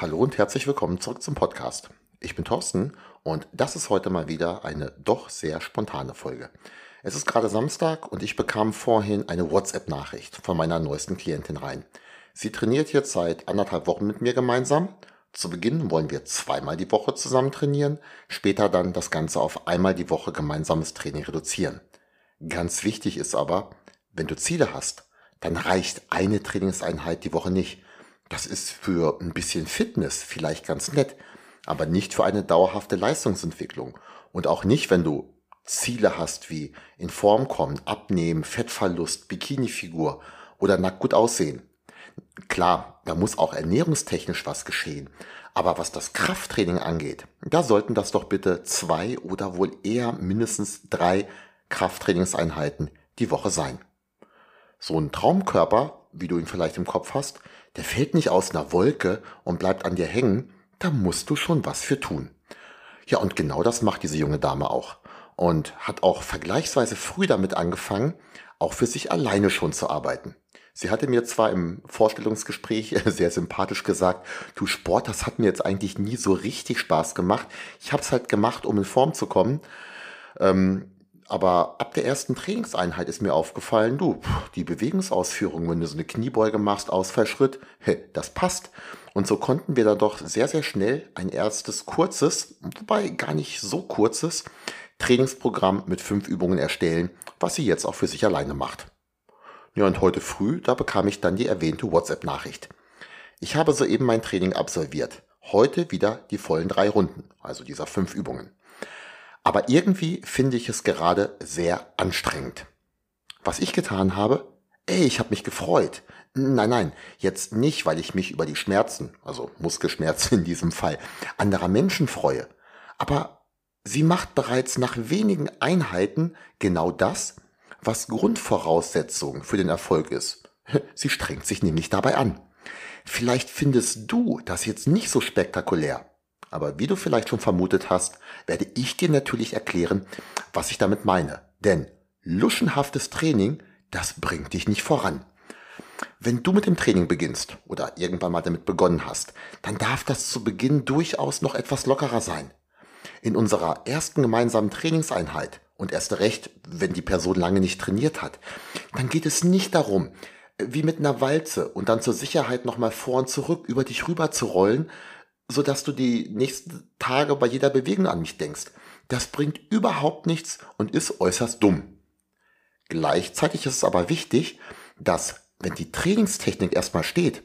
Hallo und herzlich willkommen zurück zum Podcast. Ich bin Thorsten und das ist heute mal wieder eine doch sehr spontane Folge. Es ist gerade Samstag und ich bekam vorhin eine WhatsApp-Nachricht von meiner neuesten Klientin rein. Sie trainiert jetzt seit anderthalb Wochen mit mir gemeinsam. Zu Beginn wollen wir zweimal die Woche zusammen trainieren, später dann das Ganze auf einmal die Woche gemeinsames Training reduzieren. Ganz wichtig ist aber, wenn du Ziele hast, dann reicht eine Trainingseinheit die Woche nicht das ist für ein bisschen Fitness vielleicht ganz nett, aber nicht für eine dauerhafte Leistungsentwicklung. Und auch nicht, wenn du Ziele hast wie in Form kommen, abnehmen, Fettverlust, Bikinifigur oder nackt gut aussehen. Klar, da muss auch ernährungstechnisch was geschehen. Aber was das Krafttraining angeht, da sollten das doch bitte zwei oder wohl eher mindestens drei Krafttrainingseinheiten die Woche sein. So ein Traumkörper, wie du ihn vielleicht im Kopf hast, der fällt nicht aus einer Wolke und bleibt an dir hängen, da musst du schon was für tun. Ja, und genau das macht diese junge Dame auch. Und hat auch vergleichsweise früh damit angefangen, auch für sich alleine schon zu arbeiten. Sie hatte mir zwar im Vorstellungsgespräch sehr sympathisch gesagt, du Sport, das hat mir jetzt eigentlich nie so richtig Spaß gemacht. Ich habe es halt gemacht, um in Form zu kommen. Ähm, aber ab der ersten Trainingseinheit ist mir aufgefallen, du, die Bewegungsausführung, wenn du so eine Kniebeuge machst, Ausfallschritt, das passt. Und so konnten wir dann doch sehr, sehr schnell ein erstes kurzes, wobei gar nicht so kurzes, Trainingsprogramm mit fünf Übungen erstellen, was sie jetzt auch für sich alleine macht. Ja, und heute früh, da bekam ich dann die erwähnte WhatsApp-Nachricht. Ich habe soeben mein Training absolviert. Heute wieder die vollen drei Runden, also dieser fünf Übungen. Aber irgendwie finde ich es gerade sehr anstrengend. Was ich getan habe? Ey, ich habe mich gefreut. Nein, nein, jetzt nicht, weil ich mich über die Schmerzen, also Muskelschmerzen in diesem Fall, anderer Menschen freue. Aber sie macht bereits nach wenigen Einheiten genau das, was Grundvoraussetzung für den Erfolg ist. Sie strengt sich nämlich dabei an. Vielleicht findest du das jetzt nicht so spektakulär. Aber wie du vielleicht schon vermutet hast, werde ich dir natürlich erklären, was ich damit meine. Denn luschenhaftes Training, das bringt dich nicht voran. Wenn du mit dem Training beginnst oder irgendwann mal damit begonnen hast, dann darf das zu Beginn durchaus noch etwas lockerer sein. In unserer ersten gemeinsamen Trainingseinheit und erst recht, wenn die Person lange nicht trainiert hat, dann geht es nicht darum, wie mit einer Walze und dann zur Sicherheit nochmal vor und zurück über dich rüber zu rollen, so dass du die nächsten Tage bei jeder Bewegung an mich denkst. Das bringt überhaupt nichts und ist äußerst dumm. Gleichzeitig ist es aber wichtig, dass wenn die Trainingstechnik erstmal steht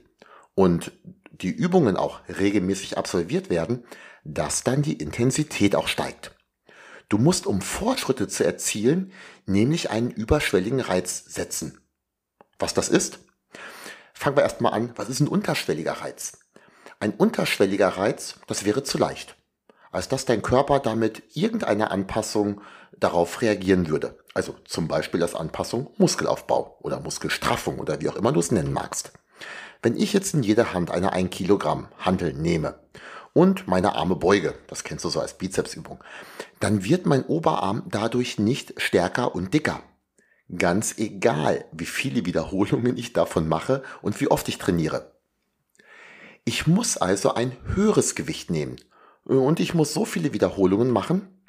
und die Übungen auch regelmäßig absolviert werden, dass dann die Intensität auch steigt. Du musst, um Fortschritte zu erzielen, nämlich einen überschwelligen Reiz setzen. Was das ist? Fangen wir erstmal an. Was ist ein unterschwelliger Reiz? Ein unterschwelliger Reiz, das wäre zu leicht, als dass dein Körper damit irgendeine Anpassung darauf reagieren würde. Also zum Beispiel als Anpassung Muskelaufbau oder Muskelstraffung oder wie auch immer du es nennen magst. Wenn ich jetzt in jeder Hand eine 1 Kilogramm Handel nehme und meine Arme beuge, das kennst du so als Bizepsübung, dann wird mein Oberarm dadurch nicht stärker und dicker. Ganz egal, wie viele Wiederholungen ich davon mache und wie oft ich trainiere. Ich muss also ein höheres Gewicht nehmen. Und ich muss so viele Wiederholungen machen,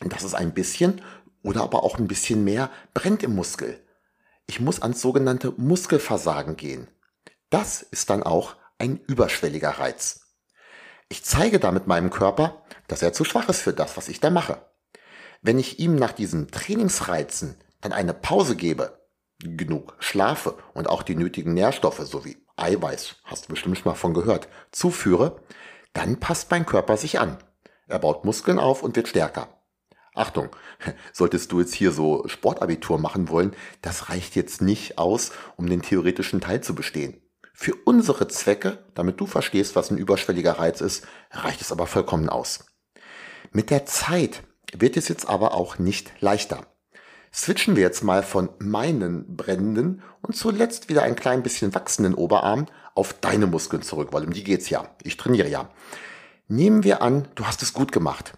dass es ein bisschen oder aber auch ein bisschen mehr brennt im Muskel. Ich muss ans sogenannte Muskelversagen gehen. Das ist dann auch ein überschwelliger Reiz. Ich zeige damit meinem Körper, dass er zu schwach ist für das, was ich da mache. Wenn ich ihm nach diesen Trainingsreizen dann eine Pause gebe, genug schlafe und auch die nötigen Nährstoffe sowie Eiweiß, hast du bestimmt schon mal von gehört, zuführe, dann passt mein Körper sich an. Er baut Muskeln auf und wird stärker. Achtung, solltest du jetzt hier so Sportabitur machen wollen, das reicht jetzt nicht aus, um den theoretischen Teil zu bestehen. Für unsere Zwecke, damit du verstehst, was ein überschwelliger Reiz ist, reicht es aber vollkommen aus. Mit der Zeit wird es jetzt aber auch nicht leichter. Switchen wir jetzt mal von meinen brennenden und zuletzt wieder ein klein bisschen wachsenden Oberarm auf deine Muskeln zurück, weil um die geht's ja. Ich trainiere ja. Nehmen wir an, du hast es gut gemacht.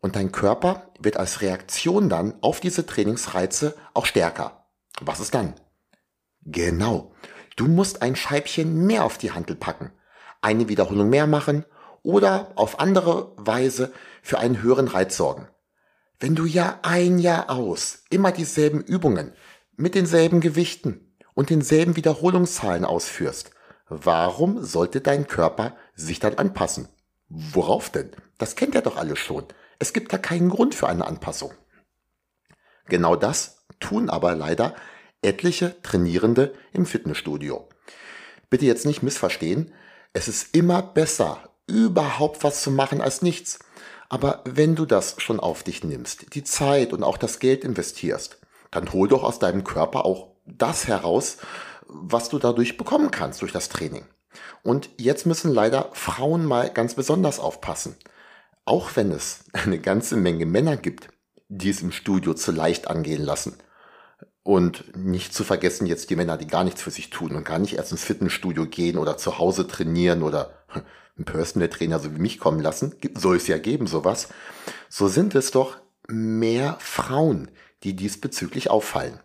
Und dein Körper wird als Reaktion dann auf diese Trainingsreize auch stärker. Was ist dann? Genau. Du musst ein Scheibchen mehr auf die Handel packen, eine Wiederholung mehr machen oder auf andere Weise für einen höheren Reiz sorgen. Wenn du ja ein Jahr aus immer dieselben Übungen mit denselben Gewichten und denselben Wiederholungszahlen ausführst, warum sollte dein Körper sich dann anpassen? Worauf denn? Das kennt er doch alles schon. Es gibt da keinen Grund für eine Anpassung. Genau das tun aber leider etliche Trainierende im Fitnessstudio. Bitte jetzt nicht missverstehen, es ist immer besser, überhaupt was zu machen als nichts. Aber wenn du das schon auf dich nimmst, die Zeit und auch das Geld investierst, dann hol doch aus deinem Körper auch das heraus, was du dadurch bekommen kannst durch das Training. Und jetzt müssen leider Frauen mal ganz besonders aufpassen. Auch wenn es eine ganze Menge Männer gibt, die es im Studio zu leicht angehen lassen. Und nicht zu vergessen jetzt die Männer, die gar nichts für sich tun und gar nicht erst ins Fitnessstudio gehen oder zu Hause trainieren oder einen Personal Trainer so wie mich kommen lassen. Soll es ja geben, sowas. So sind es doch mehr Frauen, die diesbezüglich auffallen.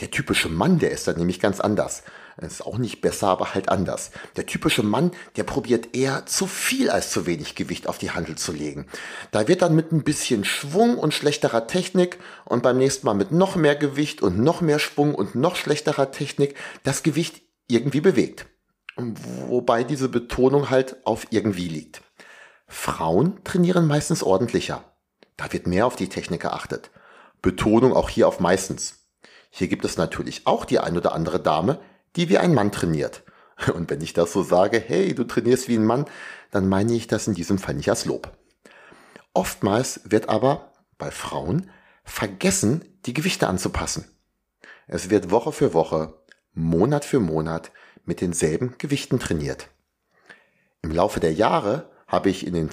Der typische Mann, der ist dann nämlich ganz anders. Ist auch nicht besser, aber halt anders. Der typische Mann, der probiert eher zu viel als zu wenig Gewicht auf die Handel zu legen. Da wird dann mit ein bisschen Schwung und schlechterer Technik und beim nächsten Mal mit noch mehr Gewicht und noch mehr Schwung und noch schlechterer Technik das Gewicht irgendwie bewegt. Wobei diese Betonung halt auf irgendwie liegt. Frauen trainieren meistens ordentlicher. Da wird mehr auf die Technik geachtet. Betonung auch hier auf meistens. Hier gibt es natürlich auch die ein oder andere Dame, die wie ein Mann trainiert. Und wenn ich das so sage, hey, du trainierst wie ein Mann, dann meine ich das in diesem Fall nicht als Lob. Oftmals wird aber bei Frauen vergessen, die Gewichte anzupassen. Es wird Woche für Woche, Monat für Monat mit denselben Gewichten trainiert. Im Laufe der Jahre habe ich in den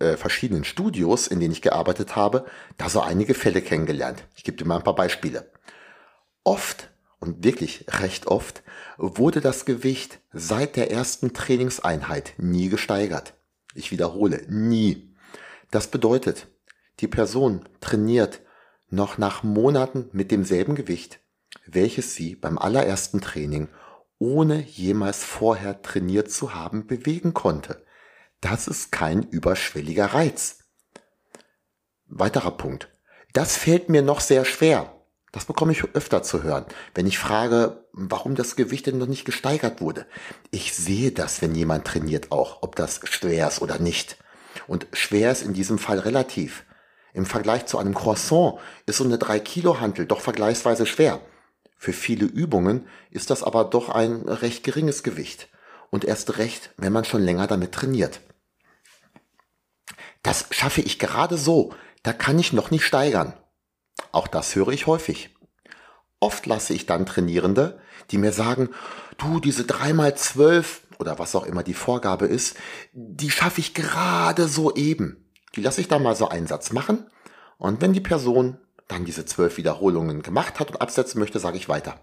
äh, verschiedenen Studios, in denen ich gearbeitet habe, da so einige Fälle kennengelernt. Ich gebe dir mal ein paar Beispiele. Oft und wirklich recht oft wurde das Gewicht seit der ersten Trainingseinheit nie gesteigert. Ich wiederhole, nie. Das bedeutet, die Person trainiert noch nach Monaten mit demselben Gewicht, welches sie beim allerersten Training ohne jemals vorher trainiert zu haben bewegen konnte. Das ist kein überschwelliger Reiz. Weiterer Punkt. Das fällt mir noch sehr schwer. Das bekomme ich öfter zu hören, wenn ich frage, warum das Gewicht denn noch nicht gesteigert wurde. Ich sehe das, wenn jemand trainiert auch, ob das schwer ist oder nicht. Und schwer ist in diesem Fall relativ. Im Vergleich zu einem Croissant ist so eine 3 Kilo Hantel doch vergleichsweise schwer. Für viele Übungen ist das aber doch ein recht geringes Gewicht. Und erst recht, wenn man schon länger damit trainiert. Das schaffe ich gerade so. Da kann ich noch nicht steigern. Auch das höre ich häufig. Oft lasse ich dann Trainierende, die mir sagen, du, diese dreimal zwölf oder was auch immer die Vorgabe ist, die schaffe ich gerade so eben. Die lasse ich dann mal so einen Satz machen und wenn die Person dann diese zwölf Wiederholungen gemacht hat und absetzen möchte, sage ich weiter.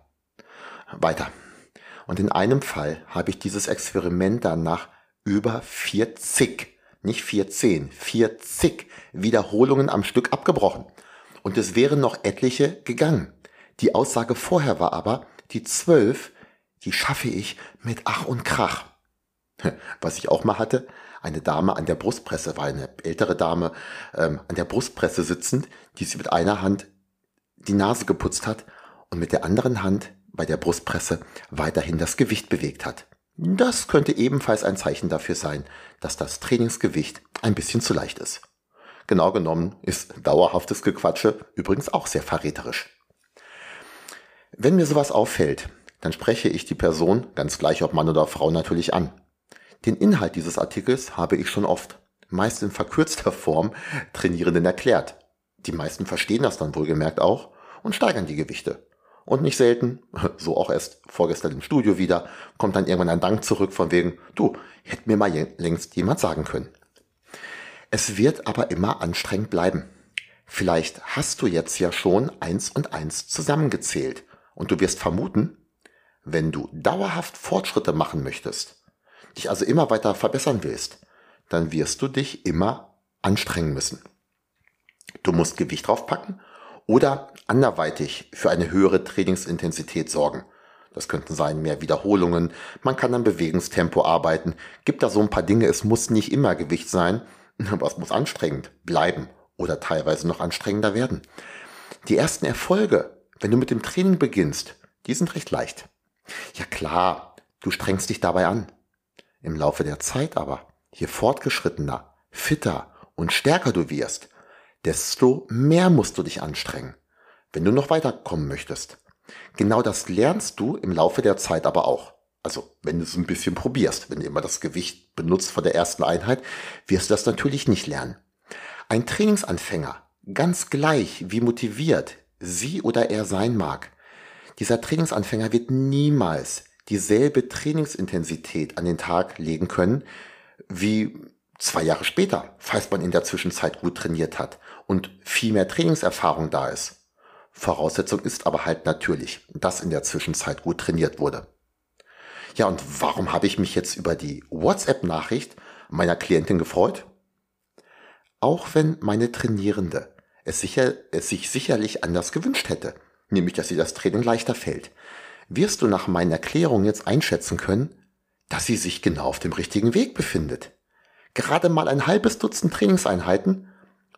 Weiter. Und in einem Fall habe ich dieses Experiment dann nach über 40, nicht 14, 40 Wiederholungen am Stück abgebrochen und es wären noch etliche gegangen. Die Aussage vorher war aber, die zwölf, die schaffe ich mit Ach und Krach. Was ich auch mal hatte, eine Dame an der Brustpresse, war eine ältere Dame ähm, an der Brustpresse sitzend, die sie mit einer Hand die Nase geputzt hat und mit der anderen Hand bei der Brustpresse weiterhin das Gewicht bewegt hat. Das könnte ebenfalls ein Zeichen dafür sein, dass das Trainingsgewicht ein bisschen zu leicht ist. Genau genommen ist dauerhaftes Gequatsche übrigens auch sehr verräterisch. Wenn mir sowas auffällt, dann spreche ich die Person, ganz gleich ob Mann oder Frau, natürlich an. Den Inhalt dieses Artikels habe ich schon oft, meist in verkürzter Form, Trainierenden erklärt. Die meisten verstehen das dann wohlgemerkt auch und steigern die Gewichte. Und nicht selten, so auch erst vorgestern im Studio wieder, kommt dann irgendwann ein Dank zurück von wegen, du, hätte mir mal längst jemand sagen können. Es wird aber immer anstrengend bleiben. Vielleicht hast du jetzt ja schon eins und eins zusammengezählt und du wirst vermuten, wenn du dauerhaft Fortschritte machen möchtest, dich also immer weiter verbessern willst, dann wirst du dich immer anstrengen müssen. Du musst Gewicht draufpacken oder anderweitig für eine höhere Trainingsintensität sorgen. Das könnten sein mehr Wiederholungen, man kann am Bewegungstempo arbeiten, gibt da so ein paar Dinge, es muss nicht immer Gewicht sein, aber es muss anstrengend bleiben oder teilweise noch anstrengender werden. Die ersten Erfolge, wenn du mit dem Training beginnst, die sind recht leicht. Ja klar, du strengst dich dabei an. Im Laufe der Zeit aber, je fortgeschrittener, fitter und stärker du wirst, desto mehr musst du dich anstrengen, wenn du noch weiterkommen möchtest. Genau das lernst du im Laufe der Zeit aber auch. Also wenn du es ein bisschen probierst, wenn du immer das Gewicht benutzt von der ersten Einheit, wirst du das natürlich nicht lernen. Ein Trainingsanfänger, ganz gleich wie motiviert sie oder er sein mag, dieser Trainingsanfänger wird niemals dieselbe Trainingsintensität an den Tag legen können wie zwei Jahre später, falls man in der Zwischenzeit gut trainiert hat und viel mehr Trainingserfahrung da ist. Voraussetzung ist aber halt natürlich, dass in der Zwischenzeit gut trainiert wurde. Ja, und warum habe ich mich jetzt über die WhatsApp-Nachricht meiner Klientin gefreut? Auch wenn meine Trainierende es, sicher, es sich sicherlich anders gewünscht hätte, nämlich dass sie das Training leichter fällt, wirst du nach meinen Erklärungen jetzt einschätzen können, dass sie sich genau auf dem richtigen Weg befindet. Gerade mal ein halbes Dutzend Trainingseinheiten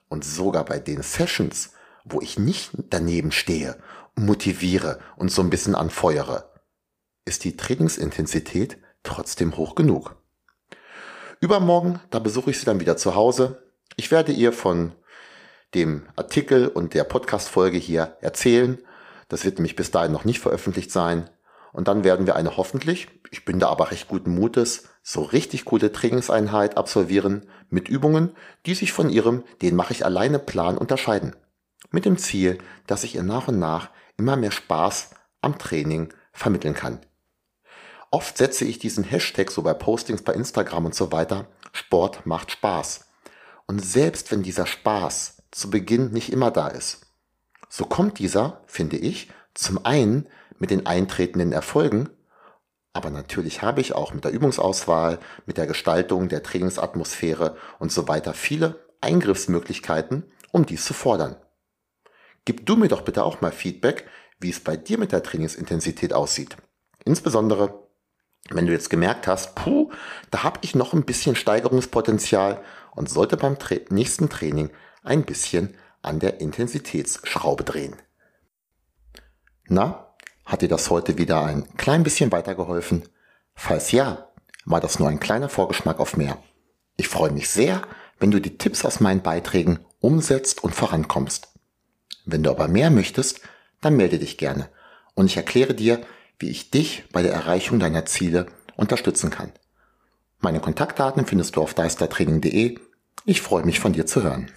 und sogar bei den Sessions, wo ich nicht daneben stehe, motiviere und so ein bisschen anfeuere, ist die Trainingsintensität trotzdem hoch genug. Übermorgen, da besuche ich sie dann wieder zu Hause. Ich werde ihr von dem Artikel und der Podcast-Folge hier erzählen. Das wird nämlich bis dahin noch nicht veröffentlicht sein. Und dann werden wir eine hoffentlich, ich bin da aber recht guten Mutes, so richtig coole Trainingseinheit absolvieren mit Übungen, die sich von ihrem, den mache ich alleine Plan unterscheiden. Mit dem Ziel, dass ich ihr nach und nach immer mehr Spaß am Training vermitteln kann. Oft setze ich diesen Hashtag so bei Postings bei Instagram und so weiter. Sport macht Spaß. Und selbst wenn dieser Spaß zu Beginn nicht immer da ist, so kommt dieser, finde ich, zum einen mit den eintretenden Erfolgen, aber natürlich habe ich auch mit der Übungsauswahl, mit der Gestaltung der Trainingsatmosphäre und so weiter viele Eingriffsmöglichkeiten, um dies zu fordern. Gib du mir doch bitte auch mal Feedback, wie es bei dir mit der Trainingsintensität aussieht. Insbesondere wenn du jetzt gemerkt hast, puh, da habe ich noch ein bisschen Steigerungspotenzial und sollte beim nächsten Training ein bisschen an der Intensitätsschraube drehen. Na, hat dir das heute wieder ein klein bisschen weitergeholfen? Falls ja, war das nur ein kleiner Vorgeschmack auf mehr. Ich freue mich sehr, wenn du die Tipps aus meinen Beiträgen umsetzt und vorankommst. Wenn du aber mehr möchtest, dann melde dich gerne und ich erkläre dir, wie ich dich bei der Erreichung deiner Ziele unterstützen kann. Meine Kontaktdaten findest du auf deistertraining.de. Ich freue mich von dir zu hören.